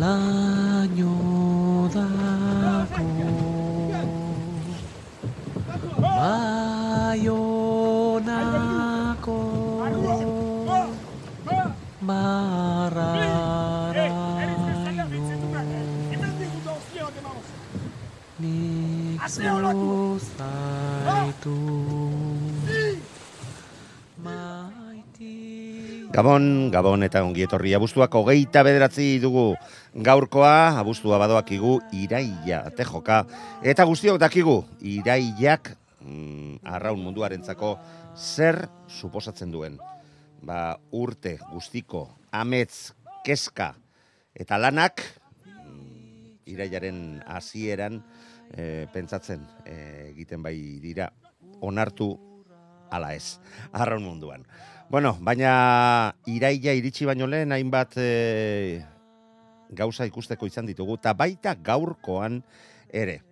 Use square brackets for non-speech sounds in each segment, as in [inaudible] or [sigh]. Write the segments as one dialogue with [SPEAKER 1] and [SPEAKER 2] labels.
[SPEAKER 1] laino dako Baionako barraraino Nik zuzaitu
[SPEAKER 2] Gabon, Gabon eta ongi etorri abuztuak hogeita bederatzi dugu gaurkoa, abuztua badoakigu iraia, tejoka, eta guztiok dakigu iraiak mm, arraun munduarentzako zer suposatzen duen. Ba, urte guztiko, amets, keska eta lanak mm, iraiaren hasieran eh, pentsatzen eh, egiten bai dira onartu ala ez, arraun munduan. Bueno, baina iraia iritsi baino lehen hainbat e, gauza ikusteko izan ditugu, eta baita gaurkoan ere.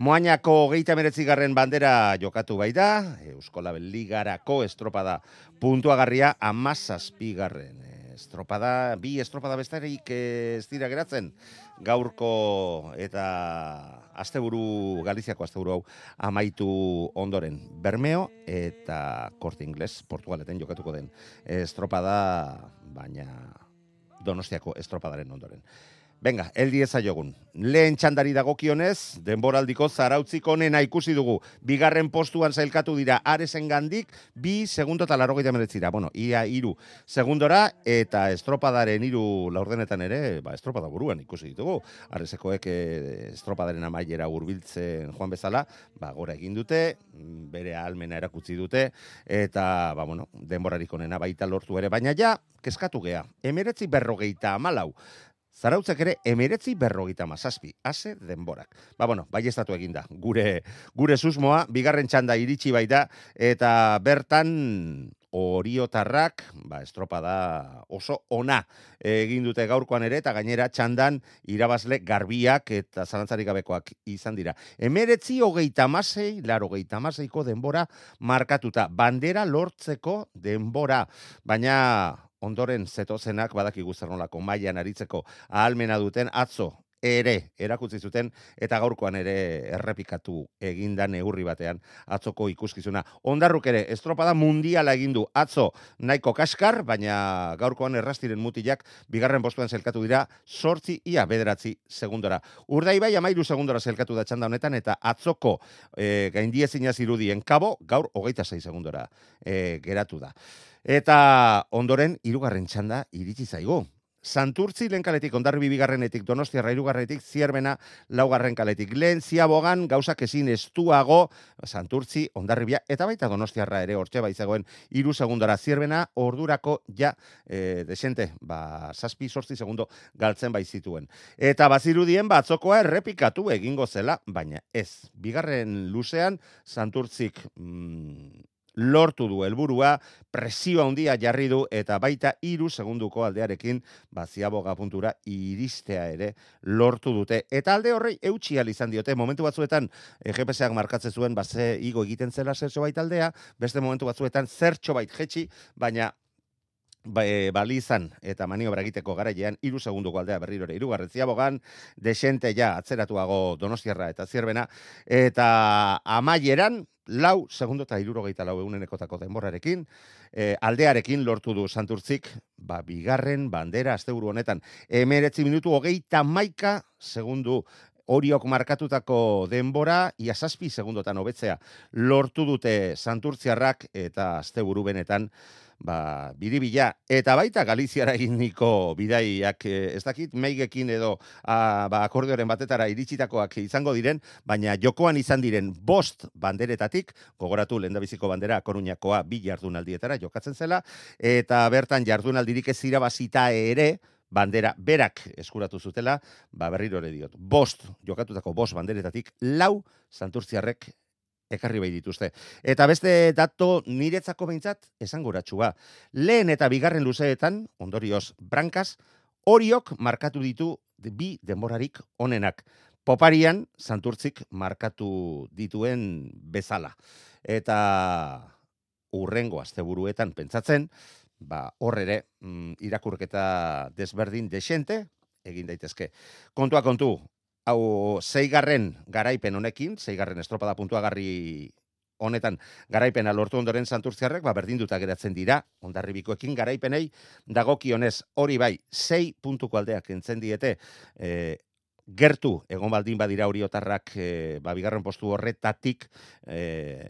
[SPEAKER 2] Moainako geita meretzigarren bandera jokatu bai da, Euskola Ligarako estropada puntuagarria amazazpigarren estropada, bi estropada bestarik ez dira geratzen, gaurko eta asteburu Galiziako asteburu hau amaitu ondoren Bermeo eta Korte Ingles Portugaleten jokatuko den estropada baina Donostiako estropadaren ondoren. Venga, eldi ezaiogun. Lehen txandari dagokionez, denboraldiko zarautzik onena ikusi dugu. Bigarren postuan zailkatu dira aresen gandik, bi segundo eta larrogeita meretzira. Bueno, ia iru segundora, eta estropadaren iru laurdenetan ere, ba, estropada buruan ikusi ditugu. Aresekoek eh, estropadaren amaiera hurbiltzen joan bezala, ba, gora egin dute, bere almena erakutsi dute, eta, ba, bueno, denborarik onena baita lortu ere. Baina ja, keskatu gea, emeretzi berrogeita amalau, Zarautzak ere emeretzi berrogeita mazazpi, ase denborak. Ba, bueno, bai estatu eginda, gure, gure susmoa, bigarren txanda iritsi baita, eta bertan oriotarrak, ba, estropada oso ona egin dute gaurkoan ere, eta gainera txandan irabazle garbiak eta zalantzarik gabekoak izan dira. Emeretzi hogeita masei, laro hogeita denbora markatuta, bandera lortzeko denbora, baina ondoren zetozenak badakigu zer nolako mailan aritzeko ahalmena duten atzo ere erakutsi zuten eta gaurkoan ere errepikatu eginda neurri batean atzoko ikuskizuna. Ondarruk ere estropada mundiala egin du atzo nahiko kaskar, baina gaurkoan errastiren mutilak bigarren postuan zelkatu dira sortzi ia bederatzi segundora. Urdai bai amairu segundora zelkatu da txanda honetan eta atzoko e, gaindiezina zirudien kabo gaur hogeita sei segundora e, geratu da. Eta ondoren, hirugarren txanda iritsi zaigu. Santurtzi lehen kaletik, ondarri bigarrenetik, donostiarra irugarrenetik, zierbena laugarren kaletik. Lehen ziabogan, gauzak ezin estuago, Santurtzi, ondarribia, eta baita donostiarra ere, hortxe baizagoen, iru segundora zierbena, ordurako ja, e, desente, ba, saspi, sortzi segundo galtzen baizituen. Eta bazirudien, batzokoa errepikatu egingo zela, baina ez. Bigarren luzean, Santurtzik mm, lortu du helburua, presio handia jarri du eta baita hiru segunduko aldearekin baziaboga puntura iristea ere lortu dute. Eta alde horrei eutxi izan diote, momentu batzuetan e, GPS-ak markatzen zuen baze igo egiten zela zertxo bait aldea, beste momentu batzuetan zertxo bait jetxi, baina ba, e, bali izan eta maniobra egiteko garailean hiru segunduko aldea berriro ere hirugarren ziabogan desente ja atzeratuago Donostiarra eta Zierbena eta amaieran lau segundo eta irurogeita lau egunenekotako denborarekin, e, aldearekin lortu du Santurtzik, ba, bigarren bandera asteburu honetan, emeretzi minutu hogeita maika segundu horiok markatutako denbora, iasazpi segundotan hobetzea lortu dute Santurtziarrak eta asteburu benetan, ba, biribila, eta baita Galiziara eginiko bidaiak, eh, ez dakit, meigekin edo a, ba, akordeoren batetara iritsitakoak izango diren, baina jokoan izan diren bost banderetatik, gogoratu lendabiziko bandera koruñakoa bi jardunaldietara jokatzen zela, eta bertan jardunaldirik ez irabazita ere, bandera berak eskuratu zutela, ba berriro ere diot. Bost, jokatutako bost banderetatik, lau santurtziarrek ekarri bai dituzte. Eta beste dato niretzako behintzat esangoratsua. Lehen eta bigarren luzeetan, ondorioz, brankaz, horiok markatu ditu bi denborarik onenak. Poparian, santurtzik markatu dituen bezala. Eta urrengo asteburuetan pentsatzen, ba, hor ere, mm, irakurketa desberdin desente, egin daitezke. Kontua kontu, hau zeigarren garaipen honekin, zeigarren estropada puntuagarri honetan garaipena lortu ondoren santurtziarrek, ba, berdinduta geratzen dira, ondarribikoekin garaipenei, dagokionez hori bai, sei puntuko aldeak entzen diete, e, gertu, egon baldin badira hori otarrak, e, ba, bigarren postu horretatik, e,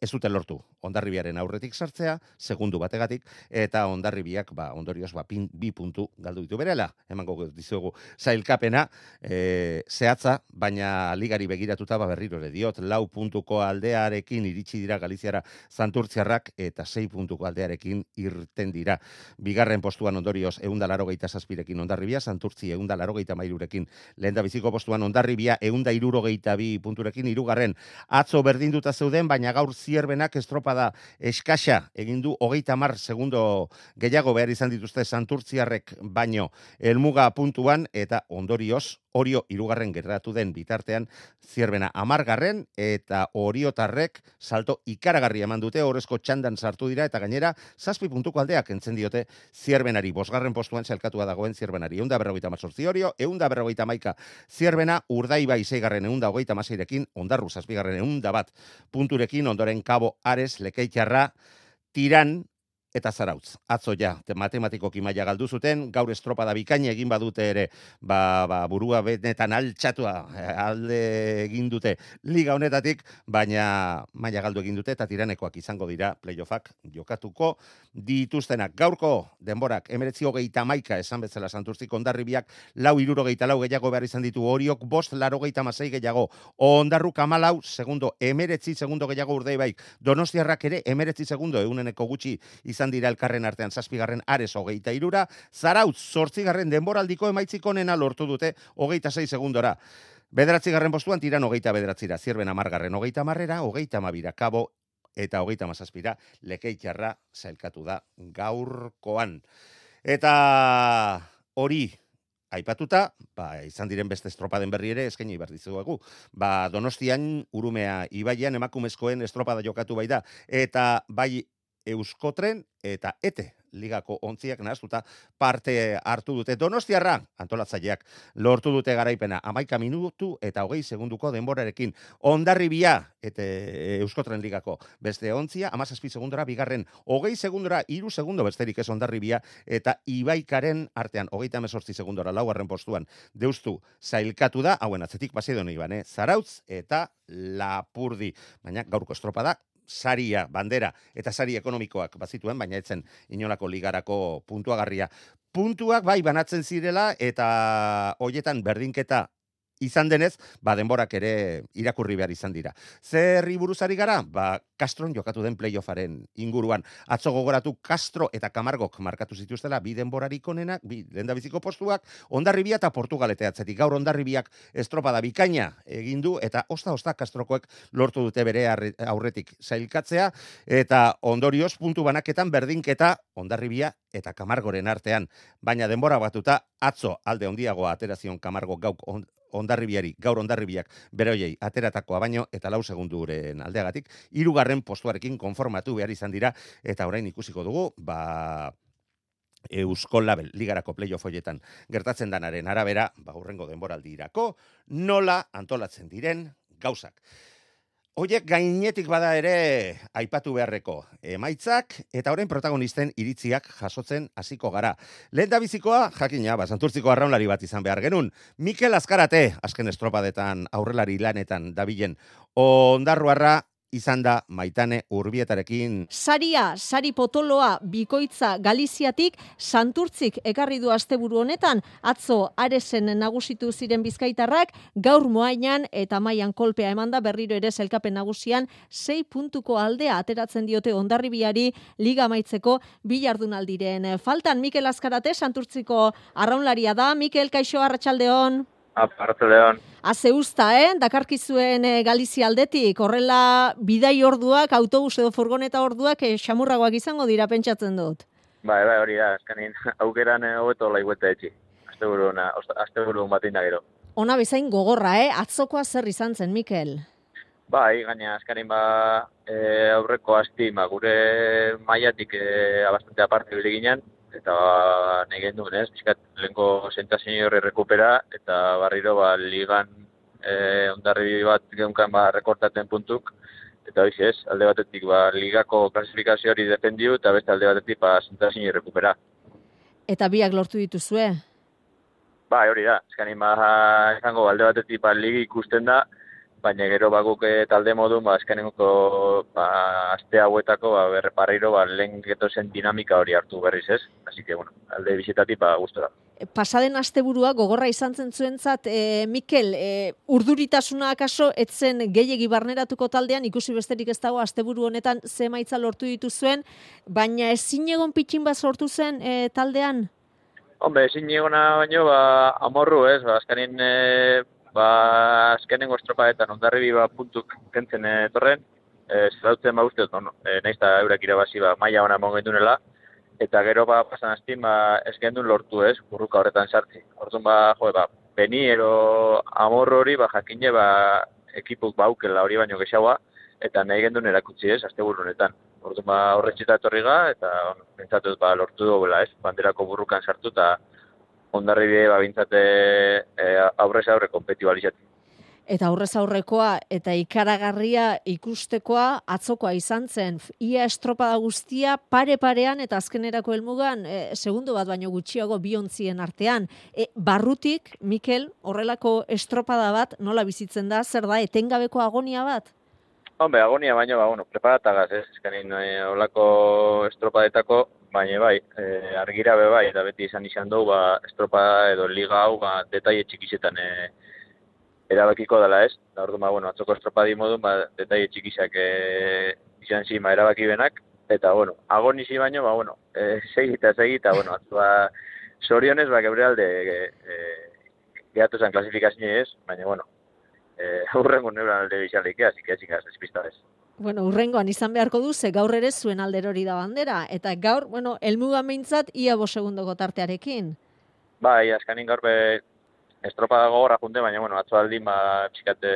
[SPEAKER 2] ez dute lortu ondarribiaren aurretik sartzea, segundu bategatik, eta ondarribiak, ba, ondorioz, ba, pin, bi puntu galdu ditu berela, emango dizugu zailkapena, e, zehatza, baina ligari begiratuta, ba, berriro ere diot, lau puntuko aldearekin iritsi dira Galiziara zanturtziarrak, eta sei puntuko aldearekin irten dira. Bigarren postuan ondorioz, eunda laro geita zazpirekin ondarribia, zanturtzi eunda laro geita mairurekin, lehen biziko postuan ondarribia, eunda iruro geita bi punturekin, irugarren, atzo berdinduta zeuden, baina gaur zierbenak estropa da eskasa egin du hogeita mar segundo gehiago behar izan dituzte santurtziarrek baino. Elmuga puntuan eta ondorioz Orio irugarren gerratu den bitartean zierbena amargarren eta oriotarrek salto ikaragarri eman dute horrezko txandan sartu dira eta gainera zazpi puntuko aldeak entzen diote zierbenari. Bosgarren postuan zelkatua dagoen zierbenari. Eunda berrogeita mazortzi orio, eunda berrogeita maika zierbena urdai bai zeigarren eunda hogeita mazeirekin ondarru zazpigarren eunda bat punturekin ondoren kabo ares lekeitxarra tiran eta zarautz. Atzo ja, matematikoki maila galdu zuten, gaur estropada bikaina egin badute ere, ba, ba, burua benetan altxatua eh, alde egin dute liga honetatik, baina maila galdu egin dute eta tiranekoak izango dira playoffak jokatuko dituztenak. Gaurko denborak, emeretzi hogeita maika esan bezala santurzik ondarribiak, lau iruro geita lau gehiago behar izan ditu horiok, bost laro geita masei gehiago, ondarru kamalau, segundo, emeretzi segundo gehiago urdei baik, donostiarrak ere emeretzi segundo, euneneko gutxi izan izan dira elkarren artean zazpigarren ares hogeita irura, zarautz zortzigarren denboraldiko emaitzik onena lortu dute hogeita zei segundora. Bederatzi garren postuan tiran hogeita bederatzira, zirben amargarren hogeita marrera, hogeita mabira, kabo eta hogeita mazazpira, lekeitxarra zailkatu da gaurkoan. Eta hori, Aipatuta, ba, izan diren beste estropaden berri ere, eskaini berdizuegu. Ba, donostian, urumea, ibaian, emakumezkoen estropada jokatu bai da. Eta bai Euskotren eta ete ligako ontziak nahaztuta parte hartu dute. Donostiarra, antolatzaileak, lortu dute garaipena amaika minutu eta hogei segunduko denborarekin. Ondarribia, eta Euskotren ligako beste ontzia, amazazpi segundora, bigarren hogei segundora, iru segundo besterik ez ondarribia, eta ibaikaren artean, hogeita mesortzi segundora, laugarren postuan, deustu zailkatu da, hauen atzetik pasidon iban, eh? zarautz eta lapurdi. Baina gaurko estropada, saria, bandera eta sari ekonomikoak bazituen, baina etzen inolako ligarako puntuagarria. Puntuak bai banatzen zirela eta hoietan berdinketa izan denez, ba denborak ere irakurri behar izan dira. Zerri buruzari gara? Ba, Castron jokatu den playoffaren inguruan. Atzo gogoratu Castro eta Camargok markatu zituztela bi denborarik onenak, bi lendabiziko postuak, ondarribia eta Portugalete atzetik. Gaur ondarribiak estropada bikaina egin du eta osta-osta Castrokoek lortu dute bere aurretik zailkatzea eta ondorioz puntu banaketan berdinketa ondarribia eta Camargoren artean. Baina denbora batuta atzo alde ondiagoa aterazion Camargo gauk ondarribiari, gaur ondarribiak bere hoiei ateratakoa baino eta lau segunduren aldeagatik, hirugarren postuarekin konformatu behar izan dira eta orain ikusiko dugu, ba Eusko Label ligarako playoff hoietan gertatzen danaren arabera, ba urrengo denboraldirako nola antolatzen diren gauzak. Oiek gainetik bada ere aipatu beharreko emaitzak eta orain protagonisten iritziak jasotzen hasiko gara. Lehen da bizikoa, jakina, basanturtziko arraunlari bat izan behar genun. Mikel Azkarate, azken estropadetan aurrelari lanetan dabilen ondarruarra izan da maitane urbietarekin.
[SPEAKER 3] Saria, sari potoloa, bikoitza Galiziatik, santurtzik ekarri du asteburu honetan, atzo aresen nagusitu ziren bizkaitarrak, gaur moainan eta maian kolpea emanda berriro ere zelkapen nagusian, sei puntuko aldea ateratzen diote ondarribiari liga maitzeko bilardunaldiren. Faltan Mikel Azkarate, santurtziko arraunlaria da, Mikel Kaixo Arratxaldeon.
[SPEAKER 4] Aparte leon.
[SPEAKER 3] Haze usta, eh? Dakarkizuen e, Galizia aldetik, horrela bidai orduak, autobus edo furgoneta orduak, e, xamurragoak izango dira pentsatzen dut.
[SPEAKER 4] Bai, bai, hori da, azkanin, [laughs] aukeran hobeto laigueta etxi. Azte buru, azte buru batein da gero.
[SPEAKER 3] Ona bezain gogorra, eh? Atzokoa zer izan zen, Mikel?
[SPEAKER 4] Bai, gaina, azkanin ba, e, aurreko asti, ba, gure maiatik e, abastante aparte ginen, eta nahi gen duen ez, bizkat lehenko zentazin horri rekupera, eta barriro ba, ligan e, ondarri bat geunkan ba, rekortaten puntuk, eta hoiz ez, alde batetik ba, ligako klasifikazio hori defendiu, eta beste alde batetik ba, zentazin rekupera.
[SPEAKER 3] Eta biak lortu dituzue?
[SPEAKER 4] Ba, hori da, eskanin ba, esango, alde batetik ba, ligi ikusten da, baina gero baguk eh, talde modun, ba, eskanengo ba, aste hauetako, ba, berreparriro, ba, lehen geto zen dinamika hori hartu berriz ez. Así que, bueno, alde bizitatik, ba, gustora.
[SPEAKER 3] Pasaden asteburua gogorra izan zen zuentzat, e, Mikel, e, urduritasuna akaso etzen gehiegi barneratuko taldean, ikusi besterik ez dago asteburu honetan zemaitza lortu dituzuen, baina ezin egon pitxin bat sortu zen e, taldean?
[SPEAKER 4] Hombre, ezin egona baino, ba, amorru ez, ba, azkanin, e, ba, azkenengo estropaetan ondarribi ba, puntuk kentzen etorren, e, zerautzen ba uste, no, e, nahiz da eurak irabazi ba, maia hona mongendunela, eta gero ba, pasan aztin, ba, ez lortu ez, burruka horretan sartzi. Hortun ba, jo, ba, beni ero amor hori, ba, jakine, ba, ekipuk baukela hori baino gexaua, eta nahi gendun erakutsi ez, azte honetan. Orduan ba, horretxeta etorri ga, eta on, pentsatuz ba, lortu dugu ez, banderako burrukan sartu, eta ondarri bide ba bintzate e, aurrez aurre kompetibalizatu.
[SPEAKER 3] Eta aurrez aurrekoa eta ikaragarria ikustekoa atzokoa izan zen. Ia estropada guztia pare-parean eta azkenerako helmugan e, segundo bat baino gutxiago biontzien artean. E, barrutik, Mikel, horrelako estropada bat nola bizitzen da, zer da, etengabeko agonia bat?
[SPEAKER 4] Hombre, agonia baino, ba, bueno, preparatagaz, ez, eskanin, e, olako estropadetako, baina bai, e, argira be bai, eta beti izan izan dugu, ba, estropa edo liga hau, ba, detaile txikisetan e, erabakiko dela ez. Da ordu, ba, bueno, atzoko estropa di modun, ba, detaile txikisak e, izan zima erabaki benak, eta, bueno, agonizi baino, ba, bueno, e, segi eta segi, eta, bueno, atzua, sorionez, ba, gebre alde, e, e, gehatu zen klasifikazio ez, baina, bueno, eh, [laughs] urrengo neuran alde bizalik, así que ezin gaz, espista ez.
[SPEAKER 3] Bueno, urrengoan izan beharko du, ze gaur ere zuen alderori da bandera. Eta gaur, bueno, elmuga meintzat, ia bo segundoko tartearekin.
[SPEAKER 4] Bai, askanin gaur be, estropa dago horra junte, baina, bueno, atzo aldi, ma, txikate,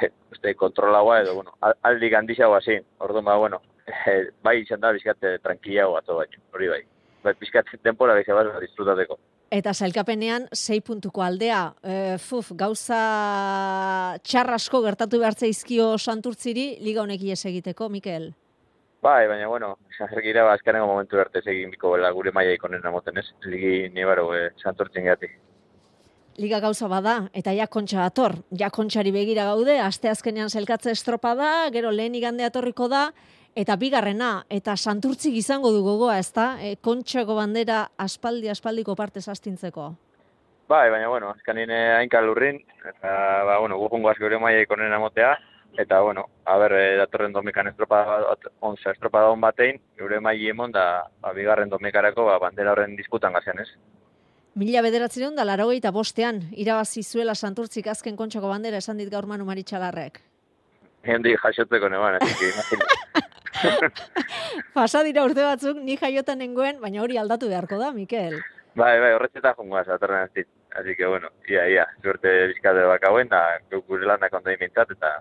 [SPEAKER 4] este, kontrolagoa edo, bueno, aldi gandixagoa zin. Ordu, ma, bueno, bai izan da, bizkate, tranquilago atzo bai, hori bai. Bai, bizkate, tempora gehiago bat, disfrutateko.
[SPEAKER 3] Eta sailkapenean, sei puntuko aldea. E, fuf, gauza txarrasko gertatu behartza izkio santurtziri, liga honek ies egiteko, Mikel?
[SPEAKER 4] Bai, baina, bueno, zahergira, ba, azkarengo momentu bertez egin biko bela gure maia ikonen amoten ez, ligi nibaro e, santurtzen gati.
[SPEAKER 3] Liga gauza bada, eta ja kontxa ator, ja kontxari begira gaude, aste azkenean zelkatze estropa da, gero lehen igande atorriko da, Eta bigarrena, eta santurtzik izango du gogoa, ezta? E, kontxako bandera aspaldi aspaldiko parte astintzeko.
[SPEAKER 4] Bai, baina bueno, azkanin hainka lurrin, eta ba, bueno, gupungo asko ere maia ikonen amotea, eta bueno, a ber, e, datorren domikan estropa, onza estropa da batein, gure mai emon da, ba, bigarren domikarako, ba, bandera horren disputan gazean, ez?
[SPEAKER 3] Mila bederatzen da, laro bostean, irabazi zuela santurtzik azken kontxako bandera esan dit gaur manu maritxalarrek.
[SPEAKER 4] Hendi jasotzeko neban, ez [laughs] [laughs]
[SPEAKER 3] Pasa dira urte batzuk, ni jaiotan nengoen, baina hori aldatu beharko da, Mikel.
[SPEAKER 4] Bai, bai, horretzeta jungoa, zatorren ez Así que, bueno, ia, ia, suerte bizkate bakauen, da, gure lanak ondo imintzat, eta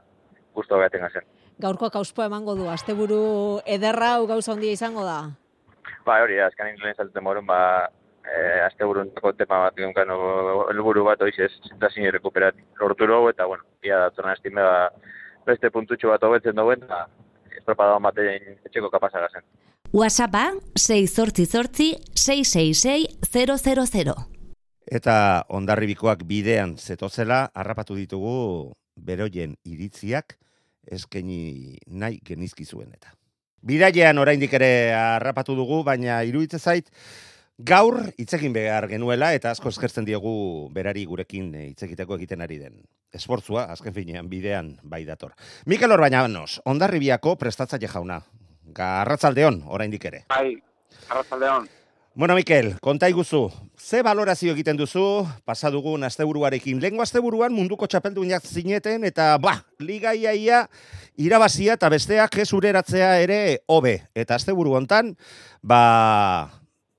[SPEAKER 4] guztu gaten zen.
[SPEAKER 3] Gaurko kauspo emango du, asteburu ederra hau gauza ondia izango da?
[SPEAKER 4] Ba, hori da, eskanin lehen saltzen morun, ba, e, asteburu tema bat, genkan, elburu bat, oiz ez, zentazin rekuperat, lortu eta, bueno, ia, datorren estime, ba, beste puntutxo bat hobetzen duen, da, estropada batean etxeko kapasa gazen.
[SPEAKER 5] WhatsAppa 688-666-000.
[SPEAKER 2] Eta ondarribikoak bidean zetozela, harrapatu ditugu beroien iritziak eskeni nahi genizkizuen eta. Bidailean oraindik ere harrapatu dugu, baina iruditzen zait, gaur hitzekin behar genuela eta asko eskertzen diegu berari gurekin eh, hitz egiteko egiten ari den. Esportzua, azken finean, bidean bai dator. Mikel Orbañanos, ondarribiako prestatzaile jauna. Garratzaldeon, oraindik ere.
[SPEAKER 6] Bai, arratzaldeon.
[SPEAKER 2] Bueno, Mikel, konta iguzu, ze balorazio egiten duzu, pasa dugun asteburuarekin. Lengo asteburuan munduko txapeldunak zineten, eta ba, liga iaia irabazia eta besteak ez ureratzea ere hobe. Eta asteburu hontan, ba,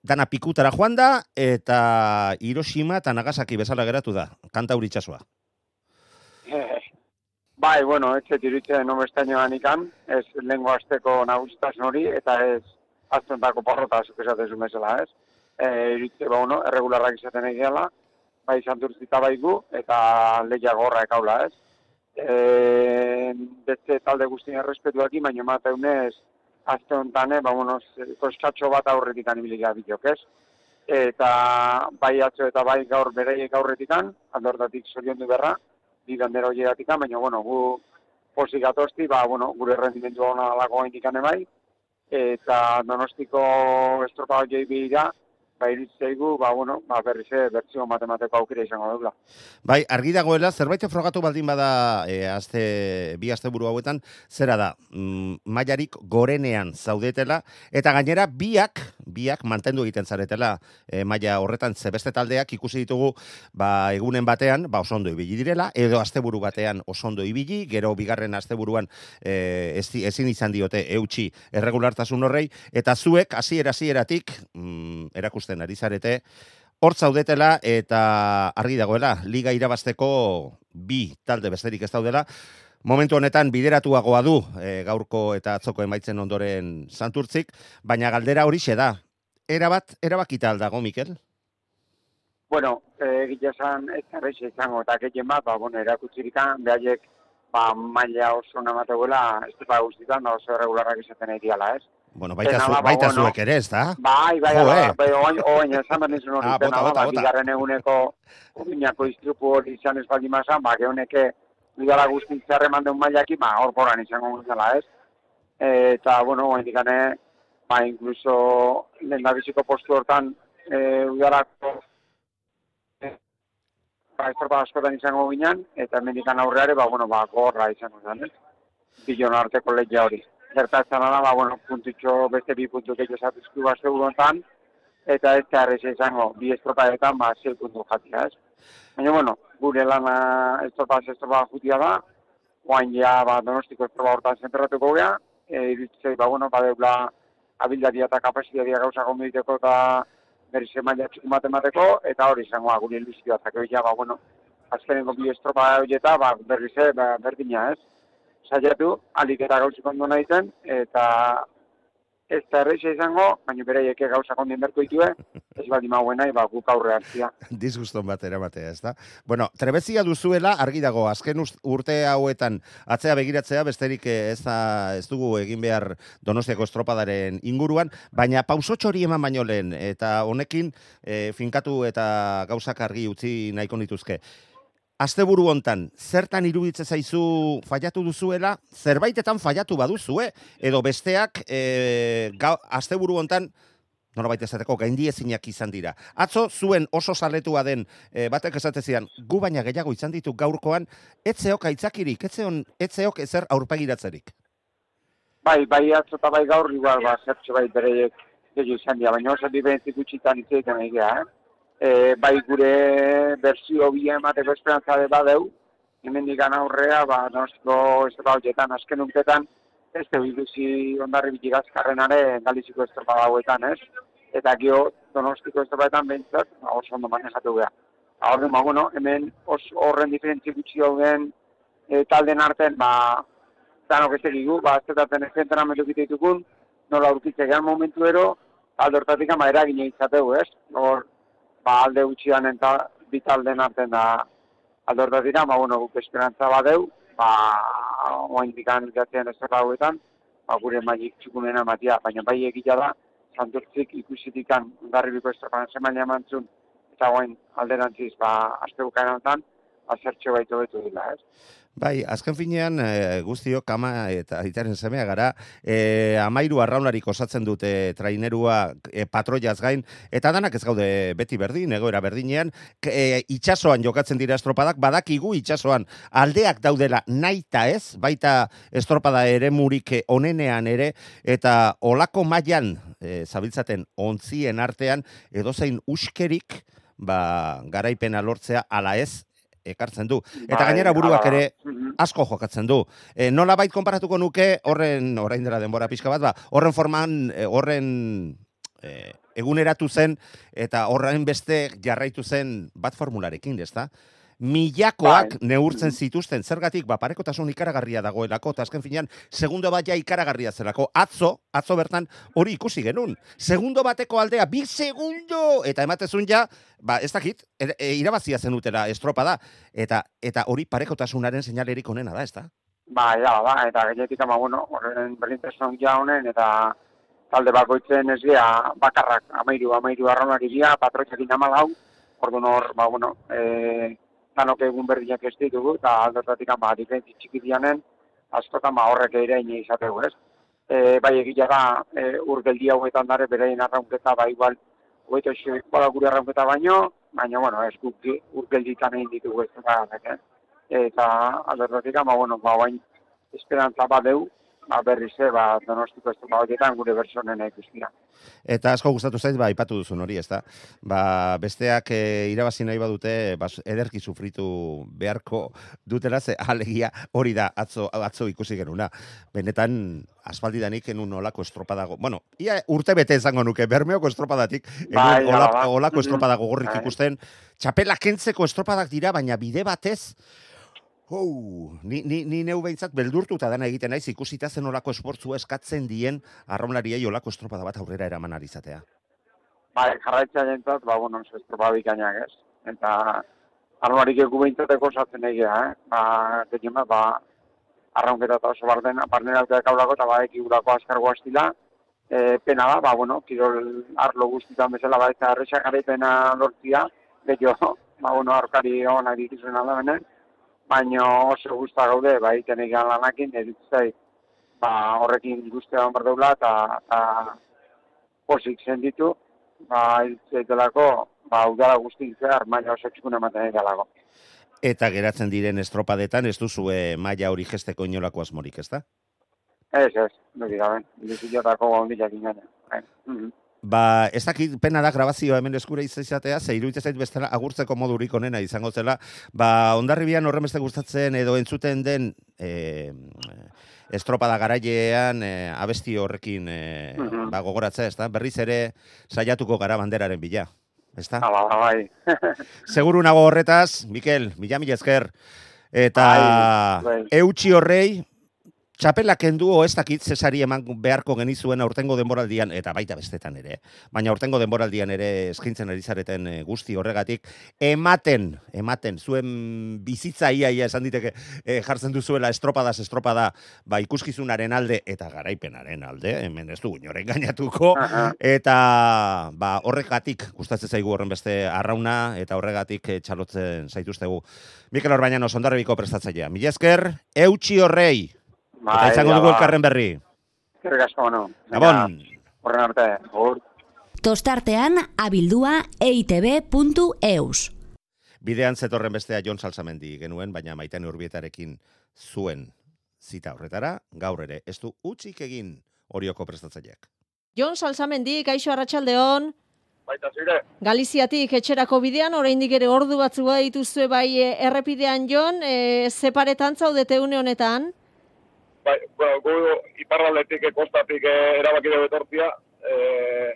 [SPEAKER 2] dana pikutara joan da, eta Hiroshima eta Nagasaki bezala geratu da, kanta uritxasua. [laughs]
[SPEAKER 6] bai, bueno, ez zet iruditzen no bestainoan ikan, ez lengo asteko nagusitasun hori, eta ez aztentako porrota zuk esatezu mesela, ez? E, iruditzen, ba, bueno, erregularrak izaten egiala, bai santurzita baigu, eta lehia gorra ekaula, ez? E, beste talde guztien errespetuak baina mateunez, azte honetan, ba, bueno, koskatxo bat aurretik anibilik bideok, ez? Eta bai atzo eta bai gaur bereiek aurretikan, aldortatik zorion du berra, bi bandera horietatik, baina, bueno, gu posik atosti, ba, bueno, gure rendimentu hona lagoa indikane bai, eta donostiko estropa horiei bihira, ba, iritzeigu, ba, bueno, ba, berriz bertzio matemateko aukera izango dugula.
[SPEAKER 2] Bai, argi dagoela, zerbait frogatu baldin bada e, azte, bi azte buru hauetan, zera da, mm, maiarik gorenean zaudetela, eta gainera biak, biak mantendu egiten zaretela, e, maia horretan zebeste taldeak ikusi ditugu, ba, egunen batean, ba, osondo ibili direla, edo asteburu batean osondo ibili, gero bigarren asteburuan e, ezin izan diote eutxi erregulartasun horrei, eta zuek, hasiera hasieratik mm, ikusten ari zarete, hor zaudetela eta argi dagoela, liga irabazteko bi talde besterik ez daudela, momentu honetan bideratuagoa du e, gaurko eta atzoko emaitzen ondoren santurtzik, baina galdera hori da. Erabat, erabakita aldago, Mikel?
[SPEAKER 6] Bueno, egitea zan, ez erreixe izango, eta gehien bat, ba, bueno, erakutsirikan, behaiek, ba, maila oso namateguela, ez dupa guztitan, da oso regularrak izaten egiala, ez?
[SPEAKER 2] Bueno, baita, zu, baita ba, zuek ere, ez da?
[SPEAKER 6] Bai, bai, bai, bai, oin, oin, esan behar nizun hori, ah, bota, bota, bota. bigarren eguneko oinako iztrupu hori izan ez baldin mazan, ba, gehoneke bigala guztin zerre manden mailaki, ba, hor poran izango guztela, ez? Eta, bueno, oin dikane, ba, inkluso, lehen biziko postu hortan, e, udarako, ba, estorpa askotan izango ginen, eta mendikan aurreare, ba, bueno, ba, gorra izango zen, ez? Bilon arteko lehia hori gertatzen da, ba, bueno, puntutxo beste bi puntu gehiago zatuzku bat zeudontan, eta ez da izango, bi estropaetan, ba, zei puntu jatia, ez. Baina, bueno, gure lana estropa, estropa jutia da, guain ja, ba, donostiko estropa hortan zentratuko gea, e, irutzei, ba, bueno, ba, deula, abildadia eta kapasitatea gauza gombiditeko eta berri zemaila txuku matemateko, eta hori izango, ba, gure iluzioa, zako ba, bueno, azkenengo bi estropa horieta, ba, berri ze, ba, berdina, ez saiatu, alik eta gauzik ondo nahi zen, eta ez da erreixa izango, baina beraiek gauzak ondien berko ditue, [laughs] ez baldin mauen nahi, ba, guk aurre hartzia.
[SPEAKER 2] Disguston bat eramatea, ez da? Bueno, trebezia duzuela, argi dago, azken urte hauetan atzea begiratzea, besterik ez, da, ez dugu egin behar donostiako estropadaren inguruan, baina pausotxori eman baino lehen, eta honekin e, finkatu eta gauzak argi utzi nahiko nituzke asteburu hontan zertan iruditze zaizu fallatu duzuela, zerbaitetan fallatu baduzue edo besteak e, asteburu hontan norbait esateko gaindi ezinak izan dira. Atzo zuen oso saletua den e, batek esatezian, gu baina gehiago izan ditu gaurkoan, etzeok aitzakirik, etzeon, etzeok ezer aurpegiratzerik.
[SPEAKER 6] Bai, bai atzo eta bai gaur igual, ba, zertxe bai bereiek gehiago izan dira, baina oso dibentzik utxitan itzeetan egia, eh? E, bai gure berzio bi emateko esperantza de badeu, hemen digan aurrea, ba, nostro estropa horietan, azken untetan, ez da biluzi ondarri bitigaz karrenare galiziko estropa hauetan, ez? Eta gio donostiko estropaetan behintzat, ba, oso ondo manejatu beha. Horren, ba, bueno, hemen os, horren diferentzi gutxi dauden e, talden arten, ba, danok ez egigu, ba, ez da tenek entrenamentu ditukun, nola urkitze gehan momentu ero, aldortatik ama eragine izateu, ez? Hor, ba, alde gutxian eta bitalden arten da aldorda dira, ba, bueno, guk esperantza badeu, ba, oain dikan jatzen ez hauetan, ba, gure maik txukunena matia, baina bai egitea da, santurtzik ikusitikan garribiko estropan zemaila emantzun, eta oain alderantziz, ba, azte bukaeran azertxo baitu betu dila, ez?
[SPEAKER 2] Bai, azken finean e, guztio kama eta aitaren semea gara, e, amairu arraunlarik osatzen dute trainerua e, patroiaz gain, eta danak ez gaude beti berdin, egoera berdinean, e, itxasoan jokatzen dira estropadak, badakigu itxasoan aldeak daudela naita ez, baita estropada ere murik onenean ere, eta olako mailan e, zabiltzaten ontzien artean, edozein uskerik, ba, garaipena lortzea ala ez ekartzen du. Eta
[SPEAKER 6] Bai,
[SPEAKER 2] gainera buruak
[SPEAKER 6] da.
[SPEAKER 2] ere
[SPEAKER 6] Mhm.
[SPEAKER 2] asko jokatzen du. E, nola bait konparatuko nuke, horren, orain dela denbora pixka bat, ba, horren forman, e, horren e, eguneratu zen, eta horren beste jarraitu zen bat formularekin, ezta? Milakoak
[SPEAKER 6] Bai.
[SPEAKER 2] neurtzen zituzten, zergatik, ba, parekotasun ikaragarria dagoelako, eta azken finean, segundo bat ja ikaragarria zelako. Atzo, atzo bertan, hori ikusi genuen. Segundo bateko aldea, bi segundo! Eta ematezun ja, ba, ez dakit, e, e, irabazia zenutela estropada, eta eta hori parekotasunaren seinalerik onena da, ezta?
[SPEAKER 6] Ba, ja, ba, eta gainetik ama, bueno, horren berdintasun ja honen, eta talde bakoitzen ez gea bakarrak amairu, amairu arraunari dira, patroiakin amalau, orduan hor, ba, bueno, e, danok egun berdinak ez ditugu, eta aldotatik ama, diferentzi txiki dianen, askotan ba, horrek ere ine izategu, ez? E, bai egia da, e, urgeldi hauetan dare beraien arraunketa, ba, igual, hogeito bada gure arraunketa baino, baina, bueno, ez guk urgelditan egin ditugu ez eh? eta alderrotik ama, bueno, ba, bain esperantza badeu, ba, berriz, eh, ba, donostiko ez ba, horietan gure bersonen ikustia.
[SPEAKER 2] Eta asko gustatu zait, ba, ipatu duzun hori, ezta? Ba, besteak e, irabazi nahi badute, ba, ederki sufritu beharko dutela, ze alegia hori da atzo, atzo ikusi genuna. Benetan, aspaldidanik enun olako estropadago. Bueno, ia urte bete izango nuke, bermeoko estropadatik, enun
[SPEAKER 6] Bai,
[SPEAKER 2] ola,
[SPEAKER 6] hala da.
[SPEAKER 2] olako estropadago gorrik
[SPEAKER 6] Bai.
[SPEAKER 2] ikusten. Txapela kentzeko estropadak dira, baina bide batez, Oh, ni, ni, ni neu behintzat beldurtuta dana egiten naiz ikusita zen olako esportzua eskatzen dien arraunlariei olako estropada bat aurrera eraman izatea.
[SPEAKER 6] Bai, jarraitzea jentzat, ba, bueno, estropa bikainak ez. Eta, armarik egu behintzateko osatzen egia, eh? Ba, tekien bat, ba, arraunketa eta oso barden, barneraltea kaulako, eta ba, ekigurako askargo astila. E, pena da, ba, bueno, kirol arlo guztitan bezala, ba, eta errexak garaipena lortzia, gehiago, ba, bueno, arkari honak dituzuen aldamenen, baina oso guzta gaude, ba, iten egan lanakin, editzai, ba, horrekin guztia hon berdeula, eta, eta posik zenditu, ba, delako, ba, udara guzti zehar, maila oso txukun ematen edalako.
[SPEAKER 2] Eta geratzen diren estropadetan ez duzue maila hori gesteko inolako asmorik, ezta?
[SPEAKER 6] Ez, ez, dudik gabe, dizilotako gondilak ingane.
[SPEAKER 2] Ba, ez dakit pena da grabazioa hemen eskura izatea, ze iruditzen zait bestela agurtzeko modurik onena izango zela. Ba, ondarribian horren beste gustatzen edo entzuten den e, estropada garailean e, abesti horrekin e,
[SPEAKER 6] Mhm.
[SPEAKER 2] ba, gogoratzea, ezta? Berriz ere saiatuko gara banderaren bila. Ezta?
[SPEAKER 6] Hala, ba, bai. [laughs]
[SPEAKER 2] Seguru nago horretaz, Mikel, mila mila esker. Eta
[SPEAKER 6] Bai, bai.
[SPEAKER 2] eutxi horrei, txapela kendu ez dakit zesari eman beharko genizuen aurtengo denboraldian, eta baita bestetan ere, baina aurtengo denboraldian ere eskintzen ari zareten eh, guzti horregatik, ematen, ematen, zuen bizitza ia, ia esan diteke eh, jartzen duzuela estropadas estropada, ba ikuskizunaren alde eta garaipenaren alde, hemen ez dugu inoren gainatuko, eta ba, horregatik gustatzen zaigu horren beste arrauna eta horregatik eh, txalotzen zaituztegu. Mikel Orbañano sondarribiko prestatzailea. Mila esker, eutxi horrei. Eta
[SPEAKER 6] Bai,
[SPEAKER 2] izango
[SPEAKER 6] ja,
[SPEAKER 2] dugu elkarren berri.
[SPEAKER 6] Eskerrik asko, bueno.
[SPEAKER 2] Gabon.
[SPEAKER 6] Horren arte, agur.
[SPEAKER 5] Tostartean abildua eitb.eus.
[SPEAKER 2] Bidean zetorren bestea Jon Salsamendi genuen, baina maitean urbietarekin zuen zita horretara, gaur ere, ez du utzik egin horioko prestatzaileak.
[SPEAKER 3] Jon Salsamendi, kaixo arratsaldeon.
[SPEAKER 4] Baita zure,
[SPEAKER 3] Galiziatik etxerako bidean, oraindik ere ordu batzu dituzue bai e, errepidean Jon, e, zeparetan zaudete une honetan.
[SPEAKER 4] Bai, bueno, gu iparraldetik, kostatik eh, erabaki dugu etortzia, eh,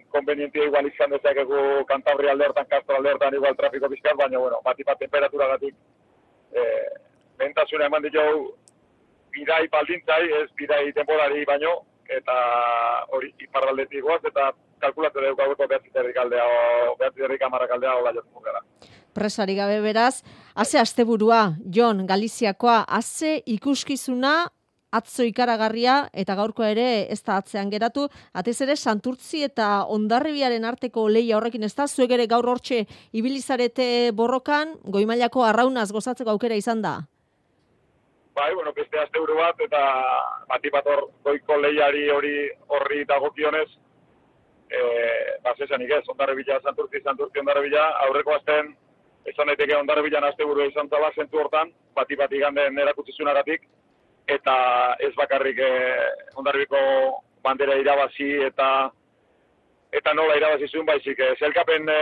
[SPEAKER 4] inkonvenientia igual izan dezakegu Kantabria aldertan, Castro aldertan, igual trafiko bizkat, baina, bueno, bat ipat temperaturagatik, eh, bentasuna eman ditu bidai baldintzai, ez bidai temporari baino, eta hori iparraldetik goaz, eta kalkulatu dugu gaueko behatziterrik aldea, behatziterrik amarrak aldea, hola jotuko gara.
[SPEAKER 3] Presari gabe beraz, haze asteburua, Jon, Galiziakoa, haze ikuskizuna, atzo ikaragarria eta gaurkoa ere ez da atzean geratu, atez ere santurtzi eta ondarribiaren arteko leia horrekin ez da, zuek ere gaur hortxe ibilizarete borrokan, goimailako arraunaz gozatzeko aukera izan da.
[SPEAKER 7] bai, bueno, beste azte bat, eta batipator goiko lehiari hori horri dagokionez, e, ba, zesanik ez, ondarri bila, santurzi, santurzi ondarri bila, aurreko azten, esan daiteke ondarri bila nazte burua izan zala zentu hortan, bati bat iganden erakutzizunagatik, eta ez bakarrik e, ondarribiko bandera irabazi eta eta nola irabazi zuen baizik. E, zelkapen e,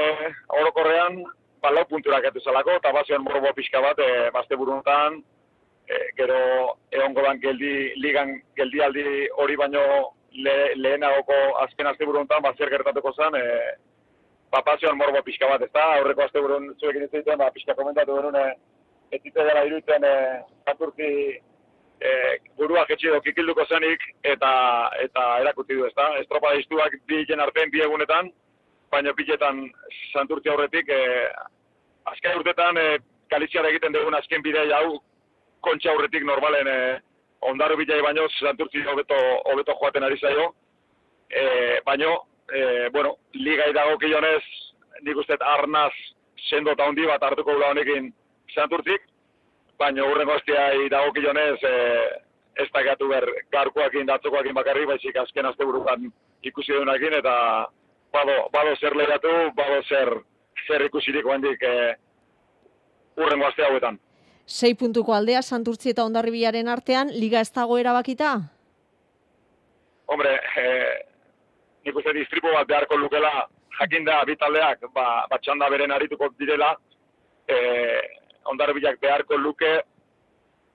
[SPEAKER 7] orokorrean, ba, lau punturak etu zelako, eta bazioan morbo pixka bat, e, bazte buruntan, e, gero egongo dan geldi, ligan geldialdi hori baino le, lehenagoko azken azte buruntan, ba, zer gertatuko zen, e, ba, pasioan morbo pixka bat, ez da, aurreko azte burun zuekin ez ba, pixka komentatu benune, ez zitu dela iruditzen, e, jaturki, e, burua jetxe kikilduko zenik, eta eta erakuti du, ez da, estropa iztuak bi jen artean bi egunetan, baina piletan santurtzi aurretik, e, azken urtetan, e, kaliziara egiten dugun azken bidea hau, kontxa aurretik normalen, e, ondarru bilai baino, santurtzi hobeto, hobeto joaten ari zaio. E, baino, e, bueno, ligai dago kionez, nik uste arnaz sendo eta hondi bat hartuko gula honekin santurtzik, baino urren goztia dago kionez, e, ez da gatu ber, garkoakin, datzokoakin bakarri, baizik azken azte burukan ikusi duenakin, eta bado, bado zer lehatu, bado zer, zer ikusirik hendik e, urren goztia hauetan
[SPEAKER 3] sei puntuko aldea Santurtzi eta Ondarribiaren artean, liga ez dago erabakita?
[SPEAKER 7] Hombre, eh, nik uste distripo bat beharko lukela, jakinda bitaldeak, ba, batxanda beren arituko direla, eh, Ondarribiak beharko luke,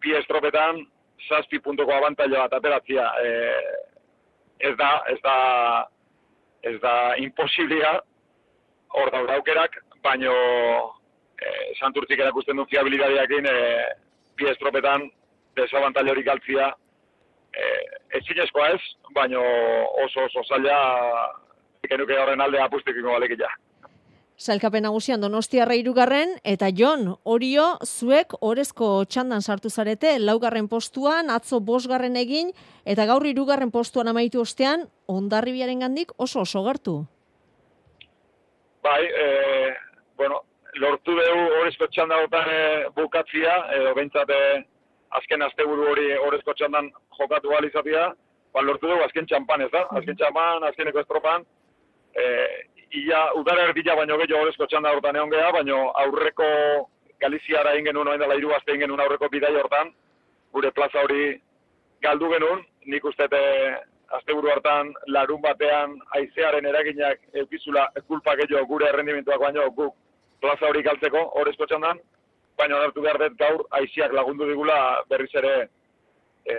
[SPEAKER 7] bi estropetan, saspi puntuko abantaila bat ateratzia. Eh, ez da, ez da, ez da imposiblia, hor daukerak, baino eh, santurtzik erakusten duen fiabilidadeakin eh, bi estropetan desabantaile hori galtzia eh, ez zinezkoa ez, baino oso oso zaila ikenuke horren aldea apustikiko balekila.
[SPEAKER 3] Zailkapen nagusian donostiarra irugarren, eta Jon, orio, zuek orezko txandan sartu zarete, laugarren postuan, atzo bosgarren egin, eta gaur irugarren postuan amaitu ostean, ondarribiaren gandik oso oso gertu.
[SPEAKER 7] Bai, e, bueno, lortu dugu horrezko txandagotan e, bukatzia, edo e, azken asteburu hori horrezko txandan jokatu izatea, ba, lortu dugu azken txampan ez da, azken txampan, azkeneko estropan, e, ia udara erdila baino gehiago horrezko txandagotan egon geha, baino aurreko Galiziara ingen nuen, dela iru azte ingen aurreko bidai hortan, gure plaza hori galdu genuen, nik uste asteburu hartan larun batean aizearen eraginak eukizula kulpa gehiago gure errendimentuak baino guk plaza hori galtzeko, horrezko txandan, baina onartu behar dut gaur, aiziak lagundu digula berriz ere, e,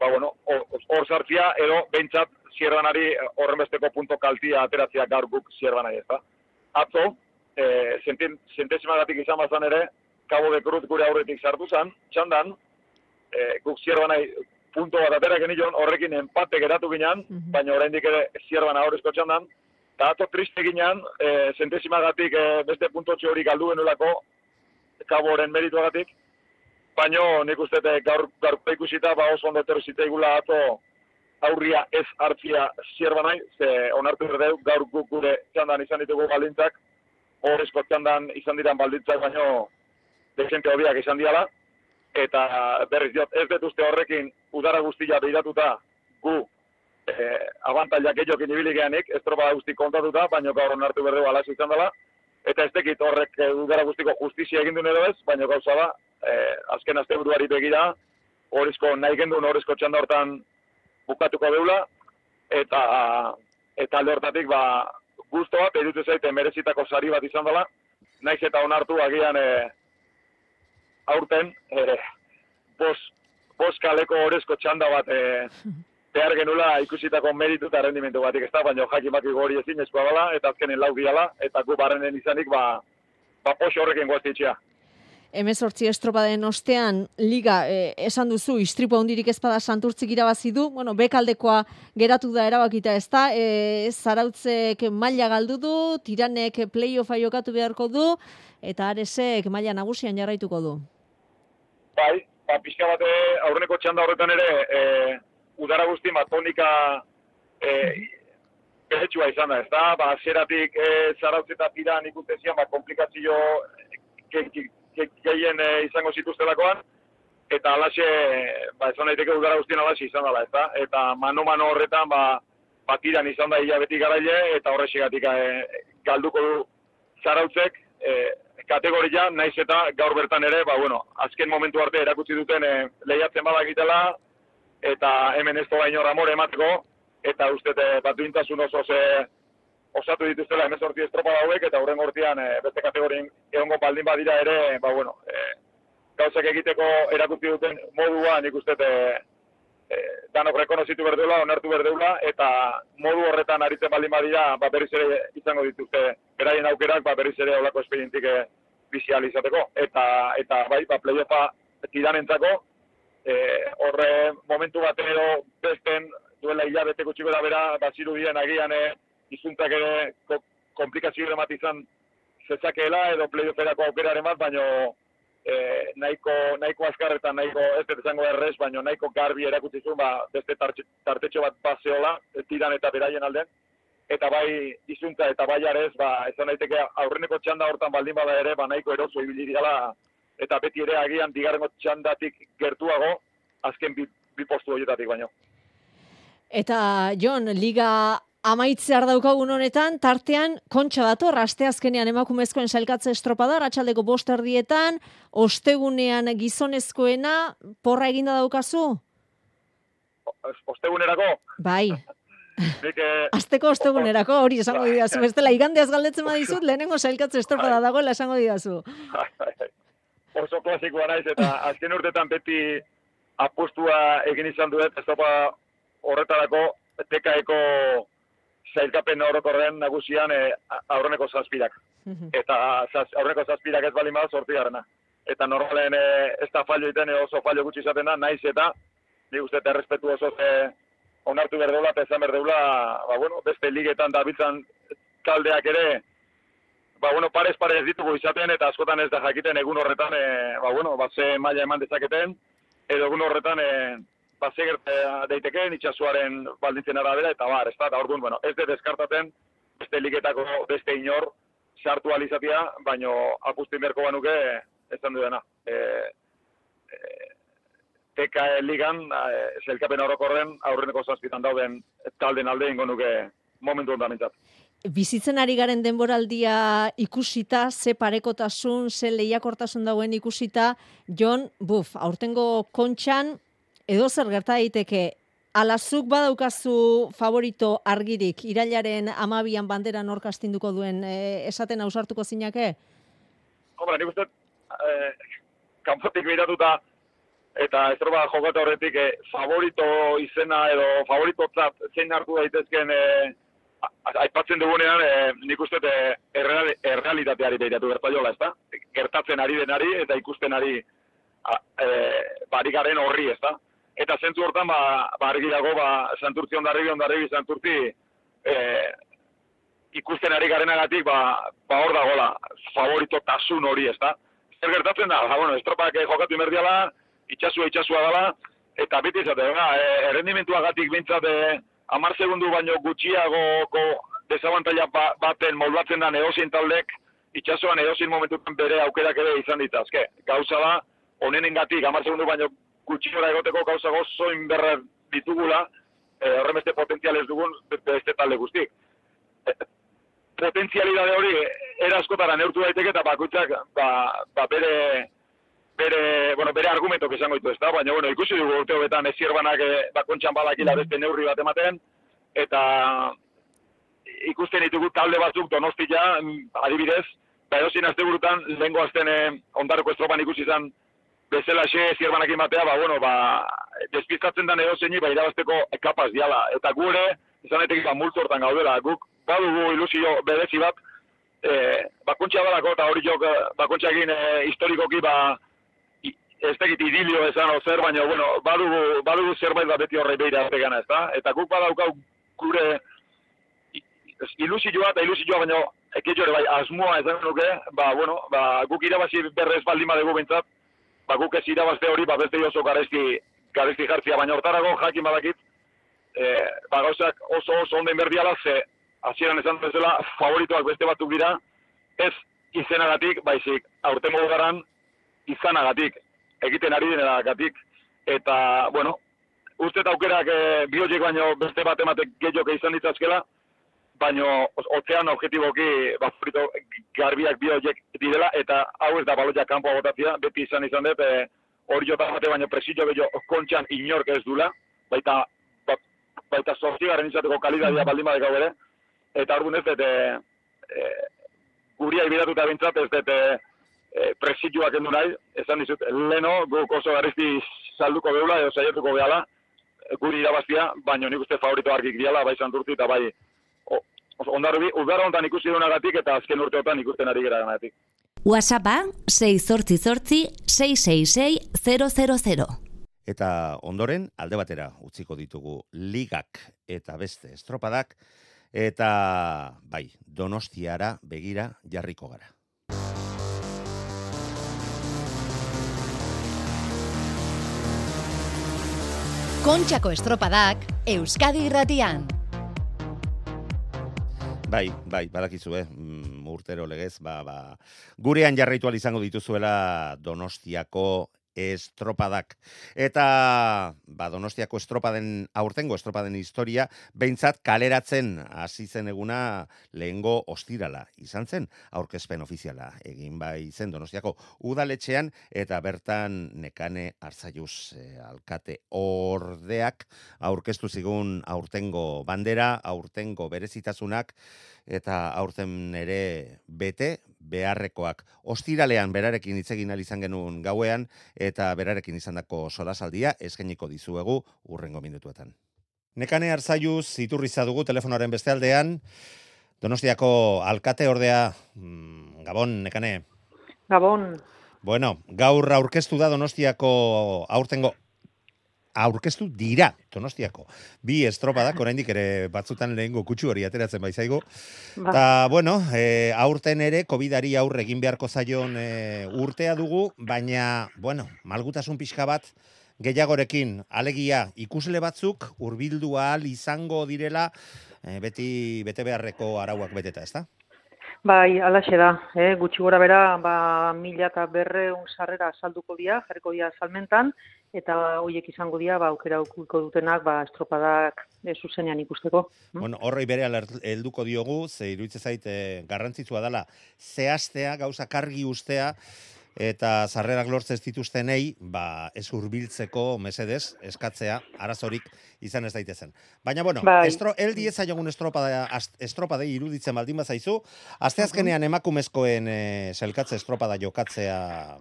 [SPEAKER 7] ba bueno, hor sartzia, edo behintzat zierdanari horren besteko punto kaltia ateratzea gaur guk zierdanari ez da. Atzo, e, zentezimagatik izan bazan ere, Cabo de Cruz gure aurretik sartu zan, txandan, e, guk zierdanari punto bat atera genion, horrekin empate geratu ginen, mhm. baina oraindik ere zierbana horrezko txandan, Eta ato triste ginean, e, zentezimagatik e, beste puntotxe hori galdu genuelako, kaboren merituagatik, baino nik uste gaur, gaur ikusita, ba oso ondo etorri ziteigula ato aurria ez hartzia zierba nahi, ze onartu erdeu, gaur guk gure txandan izan ditugu baldintzak, horrezko txandan izan diran baldintzak, baino desente hobiak izan diala, eta berriz diot, ez dut uste horrekin udara guztia behiratuta gu eh, abantailak egiokin ibili geanik, ez tropa guzti kontatuta, baina gaur onartu berdeu ala izan dela, eta ez tekit horrek eh, udara guztiko justizia egin duen edo ez, baina gauza da, eh, azken azte buruari begira, horrezko nahi gendun horrezko txanda hortan bukatuko deula, eta eta alde hortatik ba, guztoa, peritu zaite merezitako sari bat izan dela, naiz eta onartu agian e, aurten, e, bos, bos kaleko horrezko txanda bat e, [laughs] behar genula ikusitako meritu eta rendimentu batik ez da, baina jakin baki gori ezin eskua bala, eta azkenen lau diala, eta gu barrenen izanik, ba, ba poxo horrekin guaztitxea.
[SPEAKER 3] Hemezortzi estropaden ostean, liga, eh, esan duzu, istripo hondirik ezpada santurtzik irabazi du, bueno, bekaldekoa geratu da erabakita ez da, e, zarautzek maila galdu du, tiranek playoffa jokatu beharko du, eta aresek maila nagusian jarraituko du.
[SPEAKER 7] Bai, ba, pixka bate aurreneko txanda horretan ere, e, udara guzti matonika e, behetsua izan da, ez da? Ba, zeratik e, zarautz eta pira nik ba, komplikazio gehien e, izango zituztelakoan, eta alaxe, ba, esan daiteke udara guztien alaxe izan dela, eta, eta mano-mano horretan, ba, batiran izan da hilabeti garaile, eta horrexigatik e, galduko du zarautzek, e, kategoria, naiz eta gaur bertan ere, ba, bueno, azken momentu arte erakutsi duten e, lehiatzen badakitela, eta hemen ez tola inor amore emateko, eta uste e, bat duintasun oso ze osatu dituztela emezortzi estropa dauek, eta horren gortian e, beste kategorien egongo baldin badira ere, ba, bueno, e, gauzak egiteko erakutsi duten modua, nik uste e, e, danok rekonozitu berdeula, onartu berdeula, eta modu horretan aritzen baldin badira, ba, berriz ere izango dituzte, beraien aukerak, ba, berriz ere olako esperientik e, bizializateko. Eta, eta bai, ba, playoffa tidanentzako, e, horre momentu bat edo besten duela hilabete gutxi bera bera, baziru diren agian e, izuntzak ere komplikazio emat izan zezakeela edo playofferako aukeraren bat, baino e, nahiko, nahiko azkarretan, nahiko ez dut izango errez, baina nahiko garbi erakutsi zuen, ba, beste tartetxo bat bazeola, tiran eta beraien alden, eta bai izuntza eta bai arez, ba, ez daiteke aurreneko txanda hortan baldin bada ere, ba, nahiko eroso ibili dira, eta beti ere agian bigarrengo txandatik gertuago, azken bi, bi postu horietatik baino.
[SPEAKER 3] Eta, Jon, Liga Amaitzear daukagun honetan, tartean, kontxa dator, aste azkenean emakumezkoen sailkatze estropada, ratxaldeko bosterdietan, ostegunean gizonezkoena, porra eginda daukazu?
[SPEAKER 7] Ostegunerako?
[SPEAKER 3] Bai. [laughs] Eh, Azteko ostegunerako, hori esango bai. didazu. Ez dela, igandeaz galdetzen badizut, lehenengo sailkatze estropada bai. dagoela esango didazu.
[SPEAKER 7] Oso klasikoa naiz, eta [laughs] azken urtetan beti apostua egin izan duet, estropa horretarako, tekaeko zailkapen orokorren nagusian e, aurreneko zazpirak. Eta zaz, aurreneko zazpirak ez bali bada sorti garena. Eta normalen e, ez da fallo iten oso fallo gutxi izaten da, naiz eta ni uste eta respetu oso ze onartu berdeula eta ezan berdeula ba, bueno, beste ligetan da bitzan taldeak ere ba, bueno, parez parez ditugu izaten eta askotan ez da jakiten egun horretan e, ba, bueno, ba, ze maila eman dezaketen edo egun horretan e, ba, zegertea daiteke, itxasuaren baldintzen arabera, eta bar, ez da, orduan, bueno, ez de deskartaten, beste ligetako beste inor, sartu alizatia, baino apustin berko banuke, ez du dena. E, e, teka ligan, e, zelkapen orokorren, aurreneko zazpitan dauden, talden alde ingo nuke momentu ondan mintzat.
[SPEAKER 3] Bizitzen ari garen denboraldia ikusita, ze parekotasun, ze lehiakortasun dauen ikusita, Jon, buf, aurtengo kontxan, edo zer gerta daiteke alazuk badaukazu favorito argirik irailaren amabian bandera nork astinduko duen e, esaten ausartuko zinake?
[SPEAKER 7] Hombre, nik uste eh, kanpotik behiratuta eta ez roba jokatu horretik eh, favorito izena edo favorito zat zein hartu daitezken eh, aipatzen dugunean eh, nik uste eh, errealitateari behiratu gerta jola, ez da? Gertatzen ari denari eta ikusten ari eh, barikaren horri, ez da? eta zentzu hortan ba ba argi dago ba Santurtzi ondarri ondarri Santurtzi eh ikusten ari garenagatik ba ba hor dagola favorito tasun hori, ezta? Zer gertatzen da? Ba bueno, estropak jokatu inberdiala, itsasua itsasua dela eta beti izate, ba, e, errendimentuagatik bintzat e, 10 segundu baino gutxiagoko desabantaila ba, baten moldatzen da neozin taldek itxasuan edozin momentutan bere aukerak ere izan ditazke. Gauza da, honenengatik 10 segundu baino gutxi egoteko gauza gozo inberra ditugula, e, horren beste potentzial ez dugun beste talde guztik. E, potentzialidade hori era askotara neurtu daiteke eta bakutzak ba, ba bere bere, bueno, bere argumentok izango ditu ez da, baina bueno, ikusi dugu urte hobetan ezierbanak e, bakontxan balakila beste neurri bat ematen, eta ikusten ditugu talde batzuk donostia, adibidez, ba edozin azte burutan, lehenko azten eh, ondaroko estropan ikusi izan bezala xe zierbanakin batea, ba, bueno, ba, despistatzen da edo zeini, ba, irabazteko kapaz diala. Eta gure, izan etek ba, multu hortan gaudela, guk, badugu ilusio bedezi bat, e, bakuntza balako, eta hori jok, bakuntza egin e, historikoki, ba, ez tekit idilio esan ozer, baina, bueno, badugu, badugu zerbait bat beti horre behira ez da? Eta guk badaukau gure ilusioa eta ilusioa, baina, eketxore, bai, asmoa ezan nuke, ba, bueno, ba, guk irabazi berrez baldin badegu bintzat, ba, guk ez irabazte hori, ba, beste oso garezki, garezki jartzia, baina hortarago jakin badakit, e, ba, gauzak oso oso onden berdiala, ze, hasieran esan bezala, favoritoak beste batzuk dira, ez izenagatik, baizik, aurten garan, izanagatik. Egiten ari denagatik. Eta, bueno, uste aukerak e, bioiek baino beste bat ematek gehiago izan ditzazkela, baino ozean objetiboki ba, frito, garbiak bioiek direla, eta hau ez da baloiak kanpoa botatzea, beti izan izan dut, e, hori jota bate baino presillo bello kontxan inork ez dula, baita, ba, baita sortzigaren izateko kalidadia baldin badek ere, eta hor ez dut, e, e, guria ibidatuta bintzat, ez dut, e, e, presilloak endu nahi, esan dizut, leno, guk oso garrizti salduko beula, edo saietuko behala, guri irabaztia, baino nik uste favorito argik diala, bai santurtzi eta bai ondarbi, udara honetan ikusi dunagatik eta azken urteotan ikusten ari gara ganatik.
[SPEAKER 5] WhatsAppa 6 zortzi zortzi 666 000.
[SPEAKER 2] Eta ondoren, alde batera utziko ditugu ligak eta beste estropadak, eta bai, donostiara begira jarriko gara.
[SPEAKER 8] Kontxako estropadak Euskadi irratian.
[SPEAKER 2] Bai, bai, badakizu, eh? Mm, urtero legez, ba, ba, gurean jarraitu izango dituzuela Donostiako estropadak. Eta ba, Donostiako estropaden aurtengo estropaden historia behintzat kaleratzen hasi zen eguna lehengo ostirala izan zen aurkezpen ofiziala egin bai zen Donostiako udaletxean eta bertan nekane hartzaiuz e, alkate ordeak aurkeztu zigun aurtengo bandera, aurtengo berezitasunak eta aurten ere bete beharrekoak. Ostiralean berarekin hitz egin izan genuen gauean eta berarekin izandako solasaldia eskainiko dizuegu urrengo minutuetan. Nekane Arzaiuz iturriza dugu telefonoaren beste aldean. Donostiako alkate ordea mm, Gabon Nekane.
[SPEAKER 9] Gabon.
[SPEAKER 2] Bueno, gaur aurkeztu da Donostiako aurtengo aurkeztu dira Donostiako. Bi estropadak oraindik ere batzutan lehengo kutsu hori ateratzen baizaigo. Ba. Ta bueno, e, aurten ere COVIDari aurre egin beharko zaion e, urtea dugu, baina bueno, malgutasun pixka bat gehiagorekin alegia ikusle batzuk hurbildu ahal izango direla e, beti bete beharreko arauak beteta, ezta?
[SPEAKER 9] Bai, alaxe da, eh? gutxi gora bera, ba, mila eta berreun sarrera salduko dira, jarriko dira salmentan, eta hoiek izango dira ba aukera aukiko dutenak ba estropadak e, zuzenean ikusteko.
[SPEAKER 2] Hm? Bueno, horrei bere helduko diogu, ze iruditzen zait e, garrantzitsua dela zehastea, gauza kargi ustea eta sarrerak lortze ez dituztenei, ba ez hurbiltzeko mesedez eskatzea arazorik izan ez daitezen. Baina bueno, bai. estro el 10 aiogun estropa estropa de iruditzen baldin bazaizu, asteazkenean emakumezkoen e, selkatze estropa da jokatzea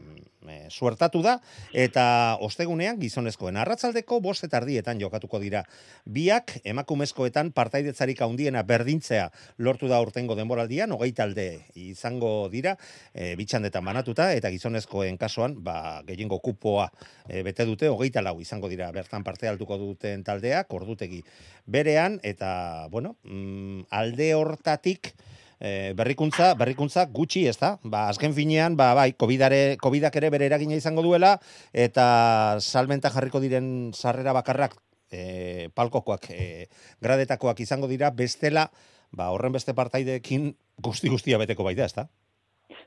[SPEAKER 2] e, suertatu da eta ostegunean gizonezkoen arratzaldeko bost eta ardietan jokatuko dira. Biak emakumezkoetan partaidetzarik handiena berdintzea lortu da urtengo denboraldian, hogei talde izango dira, e, bitxandetan banatuta eta gizonezkoen kasuan, ba, gehiengo kupoa e, bete dute, hogeita lau izango dira bertan parte altuko duten taldeak, ordutegi berean, eta, bueno, mm, alde hortatik, e, berrikuntza, berrikuntza gutxi, ez da? Ba, azken finean, ba, bai, COVID-are, COVID ere bere eragina izango duela, eta salmenta jarriko diren sarrera bakarrak, e, palkokoak, e, gradetakoak izango dira, bestela, ba, horren beste partaideekin guzti guztia beteko baita, ez da?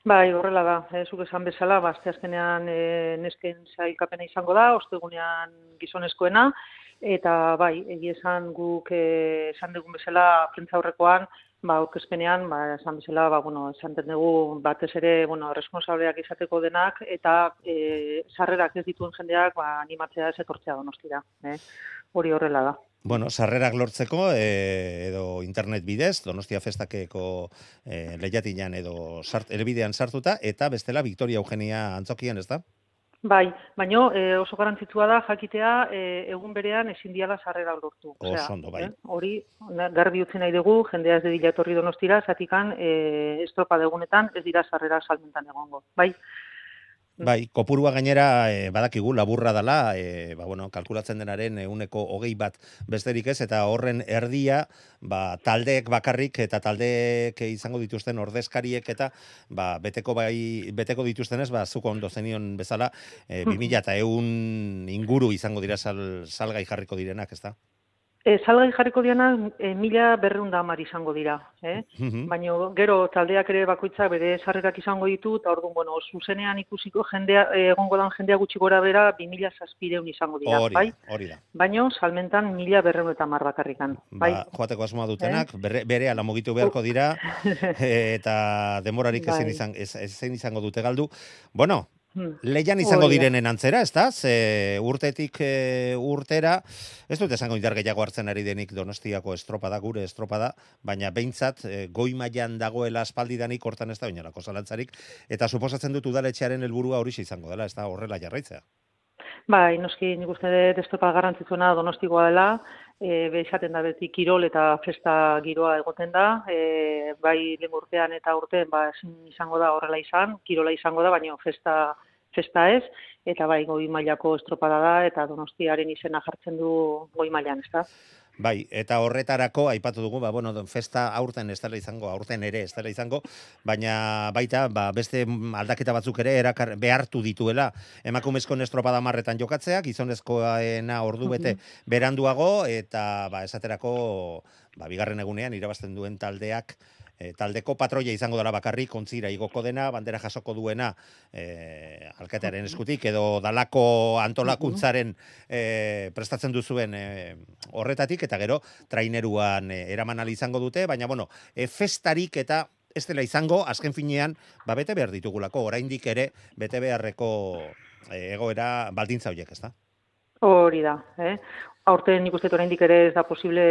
[SPEAKER 9] Bai, horrela da. Eh, zuk esan bezala, ba, azkenean e, nesken zailkapena izango da, ostegunean gizonezkoena, eta bai, egi esan guk e, esan dugun bezala prentza aurrekoan, ba, aurkezpenean, ba, esan bezala, ba, bueno, esan dugu batez ere, bueno, responsableak izateko denak, eta e, sarrerak ez dituen jendeak, ba, animatzea ez etortzea donostira. Eh? Hori horrela da.
[SPEAKER 2] Bueno, sarrerak lortzeko e, edo internet bidez, Donostia Festakeko e, lehiatinan edo sart, elbidean sartuta, eta bestela Victoria Eugenia antzokian, ez da?
[SPEAKER 9] Bai, baino e, oso garantzitsua da jakitea e, egun berean ezin diala sarrera lortu.
[SPEAKER 2] Oso ondo, bai.
[SPEAKER 9] Eh, hori, garbi utzi nahi dugu, jendea ez dedila etorri donostira, zatikan e, estropa degunetan ez dira sarrera salmentan egongo. Bai.
[SPEAKER 2] Bai, kopurua gainera e, badakigu laburra dala, e, ba, bueno, kalkulatzen denaren euneko hogei bat besterik ez, eta horren erdia, ba, taldeek bakarrik eta taldeek izango dituzten ordezkariek eta ba, beteko, bai, beteko dituztenez, ba, zuko ondo zenion bezala, e, 2000 eta eun inguru izango dira sal, salgai jarriko direnak, ez da?
[SPEAKER 9] E, salgai jarriko diana e, mila berreunda amar izango dira. Eh?
[SPEAKER 2] Mhm.
[SPEAKER 9] Baina gero taldeak ere bakoitzak bere sarrerak izango ditu, eta orduan, bueno, zuzenean ikusiko jendea, e, egongo dan jendea gutxi gora bera, bi mila zazpireun izango dira.
[SPEAKER 2] Hori,
[SPEAKER 9] bai?
[SPEAKER 2] hori da.
[SPEAKER 9] Baina salmentan mila berreun eta amar bakarrikan. Bai?
[SPEAKER 2] Ba, joateko asmoa dutenak, bere, bere ala mugitu beharko dira, [laughs] eta demorarik ezin,
[SPEAKER 9] Bai.
[SPEAKER 2] izan, ez, ezin izango dute galdu. Bueno,
[SPEAKER 9] Hmm.
[SPEAKER 2] Leian izango
[SPEAKER 9] da.
[SPEAKER 2] direnen antzera, ez da? Ze urtetik e, urtera, ez dut esango indar gehiago hartzen ari denik donostiako estropada, gure estropada, baina behintzat e, goi mailan dagoela aspaldidanik hortan ez da oinarako zalantzarik, eta suposatzen dut udaletxearen helburua hori izango dela, ez da horrela jarraitzea.
[SPEAKER 9] Bai, noski nik uste dut estropa garrantzitsuena donostikoa dela, e, be izaten da beti kirol eta festa giroa egoten da, e, bai lehen urtean eta urtean ba, izango da horrela izan, kirola izango da, baina festa, festa ez, eta bai goi mailako estropada da, eta donostiaren izena jartzen du goi mailan, ez da?
[SPEAKER 2] Bai, eta horretarako aipatu dugu, ba, bueno, festa aurten ez dela izango, aurten ere ez dela izango, baina baita, ba, beste aldaketa batzuk ere erakar, behartu dituela. Emakumezko estropada marretan jokatzea, gizonezkoena ordu bete beranduago, eta ba, esaterako ba, bigarren egunean irabazten duen taldeak e, taldeko patroia izango dela bakarrik, kontzira igoko dena, bandera jasoko duena e, alkatearen eskutik, edo dalako antolakuntzaren e, prestatzen duzuen e, horretatik, eta gero traineruan e, eraman izango dute, baina bueno, e, festarik eta ez dela izango, azken finean, ba, bete behar ditugulako, oraindik ere, bete beharreko egoera baldintza horiek, ez da?
[SPEAKER 9] Hori da, eh? Aurten nik uste oraindik ere ez da posible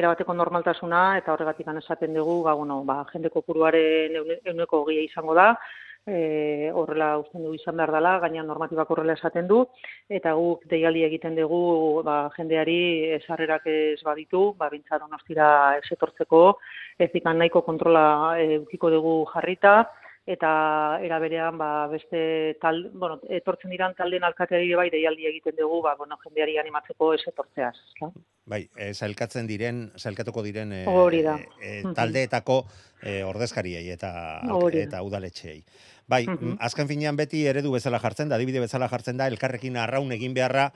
[SPEAKER 9] erabateko normaltasuna eta horregatik esaten dugu, ba, bueno, ba, jende kopuruaren eune- euneko hogeia izango da, e, horrela usten du izan behar dela, gaina normatibak horrela esaten du, eta guk deialdi egiten dugu ba, jendeari esarrerak ez baditu, ba, bintza donostira ez etortzeko, ezikan nahiko kontrola e, ukiko dugu jarrita, eta era berean ba, beste tal, bueno, etortzen diran taldeen alkateari bai deialdi egiten dugu, ba, bueno, jendeari animatzeko ez etortzeaz. ezta?
[SPEAKER 2] Bai, e, sailkatzen diren, sailkatuko diren e,
[SPEAKER 9] Hori da.
[SPEAKER 2] e,
[SPEAKER 9] Mhm.
[SPEAKER 2] taldeetako e, ordezkariei eta
[SPEAKER 9] Hori
[SPEAKER 2] eta udaletxeei. Bai,
[SPEAKER 9] Mhm.
[SPEAKER 2] mm, azken finean beti eredu bezala jartzen da, adibide bezala jartzen da, elkarrekin arraun egin beharra,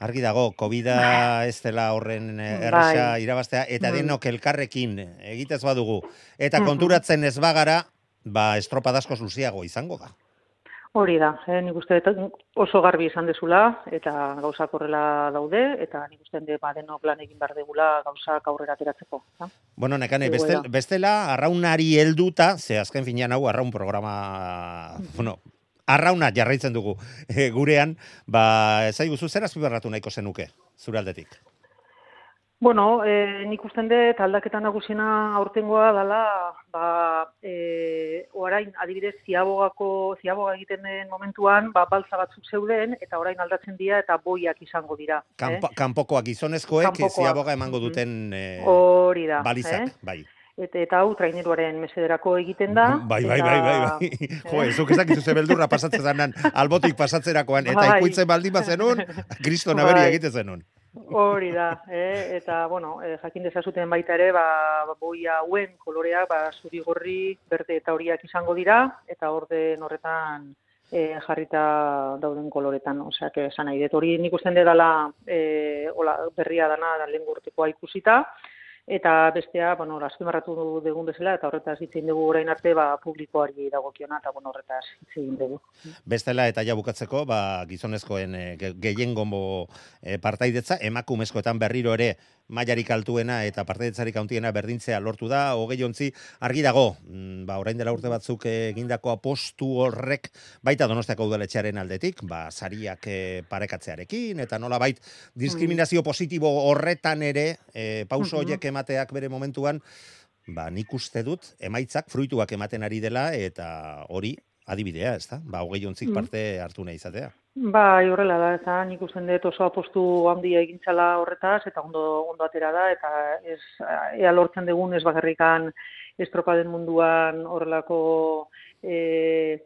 [SPEAKER 2] argi dago, covid ez dela horren eh, erresa
[SPEAKER 9] Bai.
[SPEAKER 2] irabaztea, eta
[SPEAKER 9] Mm.
[SPEAKER 2] denok elkarrekin egitez badugu, eta
[SPEAKER 9] Mhm.
[SPEAKER 2] konturatzen ez bagara, ba, estropadazko luziago izango da.
[SPEAKER 9] Hori da, eh, nik uste oso garbi izan dezula, eta gauzak horrela daude, eta nik uste dut ba, denok lan egin behar degula gauzak aurrera ateratzeko. ezta?
[SPEAKER 2] Bueno, nekane, bestel, bestela, arraunari helduta, ze azken finean hau arraun programa, bueno, arrauna jarraitzen dugu e, gurean, ba, ez guzu zer azpibarratu nahiko zenuke, zure aldetik.
[SPEAKER 9] Bueno, eh, nik usten dut aldaketa nagusiena aurtengoa dela, ba, eh, orain adibidez ziabogako, ziaboga egiten den momentuan, ba, balza batzuk zeuden, eta orain aldatzen dira eta boiak izango dira.
[SPEAKER 2] Kanpo, Kanpokoak gizonezkoek,
[SPEAKER 9] Kanpokoak.
[SPEAKER 2] ziaboga emango
[SPEAKER 9] Mhm.
[SPEAKER 2] duten eh,
[SPEAKER 9] Hori da,
[SPEAKER 2] balizak,
[SPEAKER 9] eh?
[SPEAKER 2] bai.
[SPEAKER 9] Eta, eta hau traineruaren mesederako egiten da.
[SPEAKER 2] Bai, bai,
[SPEAKER 9] eta-
[SPEAKER 2] bai, bai, bai. Jo, ez duk ezakizu ze beldurra pasatzen zanan albotik pasatzerakoan, eta
[SPEAKER 9] Bai.
[SPEAKER 2] ikuitzen baldin bazenun, [laughs] kriston aberi
[SPEAKER 9] Bai.
[SPEAKER 2] egiten zenun.
[SPEAKER 9] Hori da, eh? eta bueno, eh, jakin dezazuten baita ere, ba, boia hauen koloreak, ba, zuri gorri, berde eta horiak izango dira, eta orden horretan eh, jarrita dauden koloretan, osea, que esan nahi hori nik usten dela eh, hola, berria dana da lehen ikusita, eta bestea, bueno, azpimarratu dugun bezala, eta horretaz hitz egin dugu orain arte, ba, publikoari dagokiona, eta bueno, horretaz hitz egin dugu.
[SPEAKER 2] Bestela eta ja bukatzeko, ba, gizonezkoen e, gehiengo e, partaidetza, emakumezkoetan berriro ere mailarik altuena eta partaidetzarik handiena berdintzea lortu da, hogei ontzi, argi dago, mm, ba, orain dela urte batzuk egindako apostu horrek, baita donostiako udaletxearen aldetik, ba, sariak e, parekatzearekin, eta nola bait, diskriminazio positibo horretan ere, e, pauso
[SPEAKER 9] Mhm.
[SPEAKER 2] horiek emateak bere momentuan, ba, nik uste dut, emaitzak, fruituak ematen ari dela, eta hori, adibidea, ez da? Ba, hogei ontzik
[SPEAKER 9] Mhm.
[SPEAKER 2] parte hartu nahi izatea.
[SPEAKER 9] Bai, horrela da, eta nik usten dut oso apostu handia egintzala horretaz, eta ondo, ondo atera da, eta ez, ea lortzen dugun ez bakarrikan estropaden munduan horrelako e,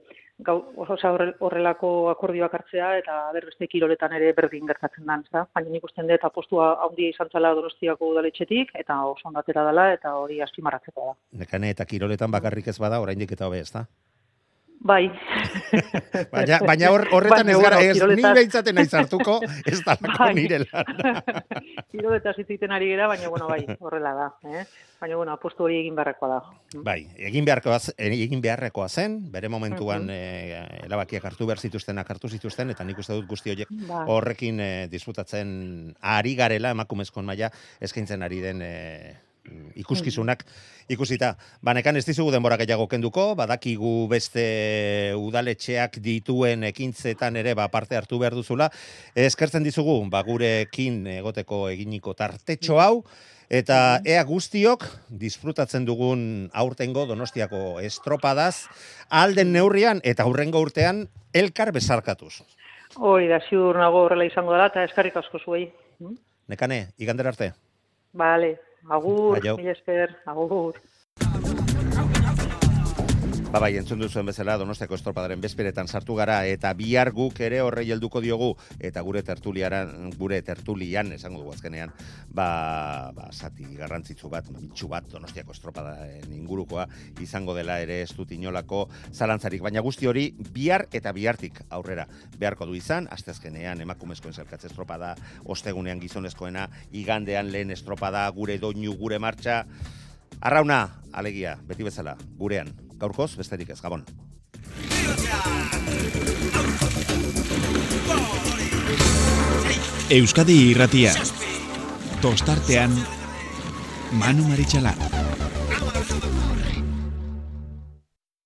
[SPEAKER 9] gau, horre- horrelako akordioak hartzea, eta berbeste kiroletan ere berdin gertatzen da, ezta? Baina nik usten dut apostua handia izan zela donostiako udaletxetik, eta oso ondo atera dela, eta hori azpimarratzeko da.
[SPEAKER 2] Nekane eta kiroletan bakarrik ez bada, oraindik eta hobe, ez da?
[SPEAKER 9] Bai. [laughs]
[SPEAKER 2] baina, baina hor, horretan ez gara, ez ni behitzaten nahi zartuko, ez [laughs] da
[SPEAKER 9] bai.
[SPEAKER 2] nire lan. [laughs]
[SPEAKER 9] Kiroletaz hitz ari gera, baina bueno, bai, horrela da. Eh? Baina bueno, apostu hori egin beharrekoa da.
[SPEAKER 2] Bai, egin beharrekoa, egin beharrekoa zen, bere momentuan eh, erabakiak hartu behar zituztenak hartu zituzten, eta nik uste dut guzti horiek
[SPEAKER 9] Bai.
[SPEAKER 2] horrekin eh, disfrutatzen ari garela, emakumezkoen maila eskaintzen ari den eh, ikuskizunak ikusita. Banekan ez dizugu denbora gehiago kenduko, badakigu beste udaletxeak dituen ekintzetan ere ba, parte hartu behar duzula. Eskertzen dizugu, ba, gurekin egoteko eginiko tartetxo hau, Eta ea guztiok disfrutatzen dugun aurtengo Donostiako estropadaz, alden neurrian eta aurrengo urtean elkar bezarkatuz.
[SPEAKER 9] Hori da, ziur nago horrela izango dela, eta eskarrik asko zuei.
[SPEAKER 2] Nekane, igander arte.
[SPEAKER 9] Bale, agur, mila esker, agur.
[SPEAKER 2] Ba bai, entzun duzuen bezala Donostiako estropadaren bezperetan sartu gara eta bihar guk ere horrei helduko diogu eta gure tertuliaran gure tertulian esango dugu azkenean ba, ba zati garrantzitsu bat, bitxu bat Donostiako estropadaren ingurukoa izango dela ere ez dut inolako zalantzarik, baina guzti hori bihar eta bihartik aurrera beharko du izan, asteazkenean emakumezkoen zelkatze estropada, ostegunean gizonezkoena, igandean lehen estropada, gure doinu, gure martxa, Arrauna, alegia, beti bezala, gurean. Gaurkoz, besterik ez, gabon.
[SPEAKER 10] Euskadi irratia. Tostartean Manu Maritxalar.